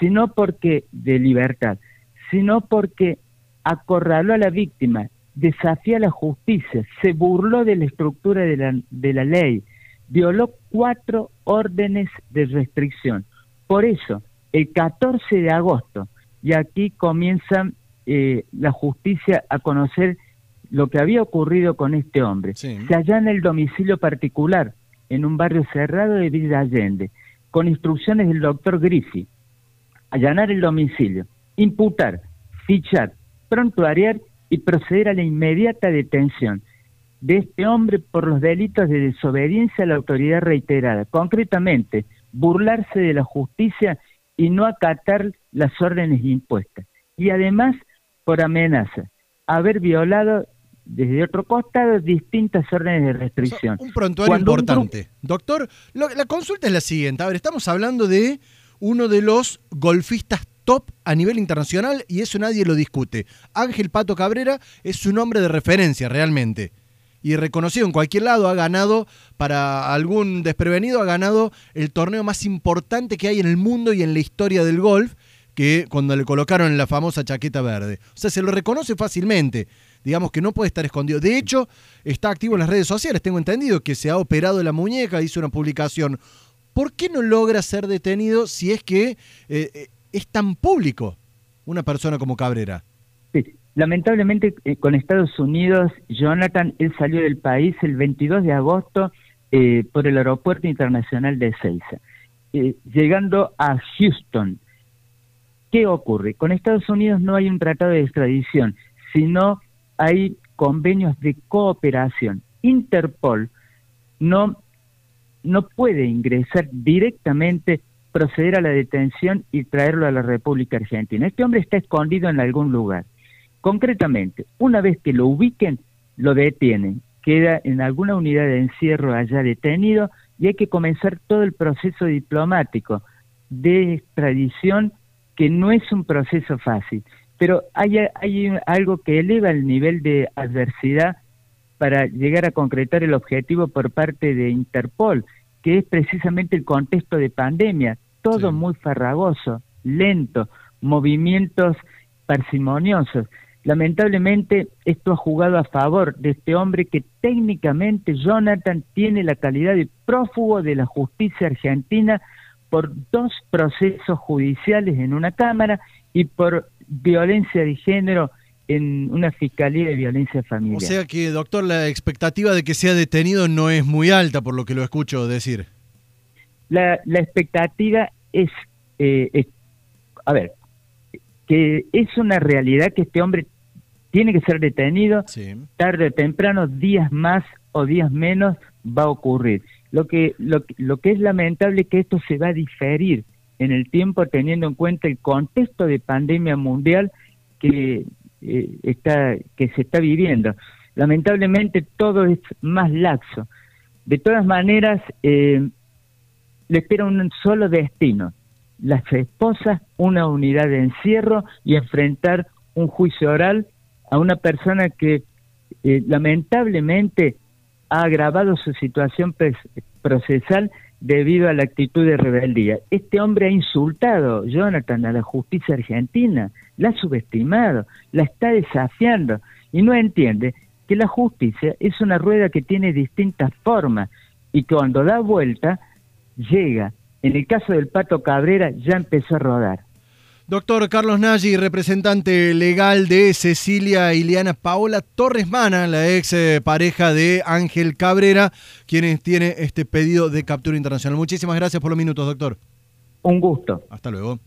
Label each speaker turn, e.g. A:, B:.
A: sino porque de libertad, sino porque acorraló a la víctima, desafía la justicia, se burló de la estructura de la, de la ley, violó cuatro órdenes de restricción. Por eso, el 14 de agosto, y aquí comienza eh, la justicia a conocer lo que había ocurrido con este hombre. Se allana el domicilio particular en un barrio cerrado de Villa Allende, con instrucciones del doctor Griffi. Allanar el domicilio, imputar, fichar, prontuariar y proceder a la inmediata detención de este hombre por los delitos de desobediencia a la autoridad reiterada. Concretamente, burlarse de la justicia y no acatar las órdenes impuestas. Y además, por amenaza, haber violado desde otro costado distintas órdenes de restricción.
B: un prontuario importante. Doctor, la consulta es la siguiente. A ver, estamos hablando de uno de los golfistas top a nivel internacional y eso nadie lo discute. Ángel Pato Cabrera es un hombre de referencia realmente. Y reconocido en cualquier lado, ha ganado, para algún desprevenido, ha ganado el torneo más importante que hay en el mundo y en la historia del golf, que cuando le colocaron la famosa chaqueta verde. O sea, se lo reconoce fácilmente digamos que no puede estar escondido. De hecho, está activo en las redes sociales, tengo entendido que se ha operado la muñeca, hizo una publicación. ¿Por qué no logra ser detenido si es que eh, eh, es tan público una persona como Cabrera?
A: Sí. Lamentablemente eh, con Estados Unidos, Jonathan, él salió del país el 22 de agosto por el aeropuerto internacional de Ezeiza, llegando a Houston. ¿Qué ocurre? Con Estados Unidos no hay un tratado de extradición, sino hay convenios de cooperación. Interpol no, no puede ingresar directamente, proceder a la detención y traerlo a la República Argentina. Este hombre está escondido en algún lugar. Concretamente, una vez que lo ubiquen, lo detienen, queda en alguna unidad de encierro allá detenido y hay que comenzar todo el proceso diplomático de extradición que no es un proceso fácil pero hay, hay algo que eleva el nivel de adversidad para llegar a concretar el objetivo por parte de Interpol, que es precisamente el contexto de pandemia, todo muy farragoso, lento, movimientos parsimoniosos. Lamentablemente esto ha jugado a favor de este hombre que técnicamente Jonathan tiene la calidad de prófugo de la justicia argentina por dos procesos judiciales en una Cámara y por violencia de género en una fiscalía de violencia familiar. O
B: sea que, doctor, la expectativa de que sea detenido no es muy alta, por lo que lo escucho decir.
A: La, la expectativa es, eh, es, a ver, que es una realidad que este hombre tiene que ser detenido, tarde o temprano, días más o días menos, va a ocurrir. Lo que, lo, lo que es lamentable es que esto se va a diferir en el tiempo teniendo en cuenta el contexto de pandemia mundial que eh, está que se está viviendo. Lamentablemente todo es más laxo. De todas maneras, eh, le espera un solo destino, las esposas, una unidad de encierro y enfrentar un juicio oral a una persona que eh, lamentablemente ha agravado su situación procesal debido a la actitud de rebeldía. Este hombre ha insultado, Jonathan, a la justicia argentina, la ha subestimado, la está desafiando y no entiende que la justicia es una rueda que tiene distintas formas y cuando da vuelta llega. En el caso del Pato Cabrera ya empezó a rodar.
B: Doctor Carlos Nagy, representante legal de Cecilia Ileana Paola Torres Mana, la ex eh, pareja de Ángel Cabrera, quien tiene este pedido de captura internacional. Muchísimas gracias por los minutos, doctor.
A: Un gusto.
B: Hasta luego.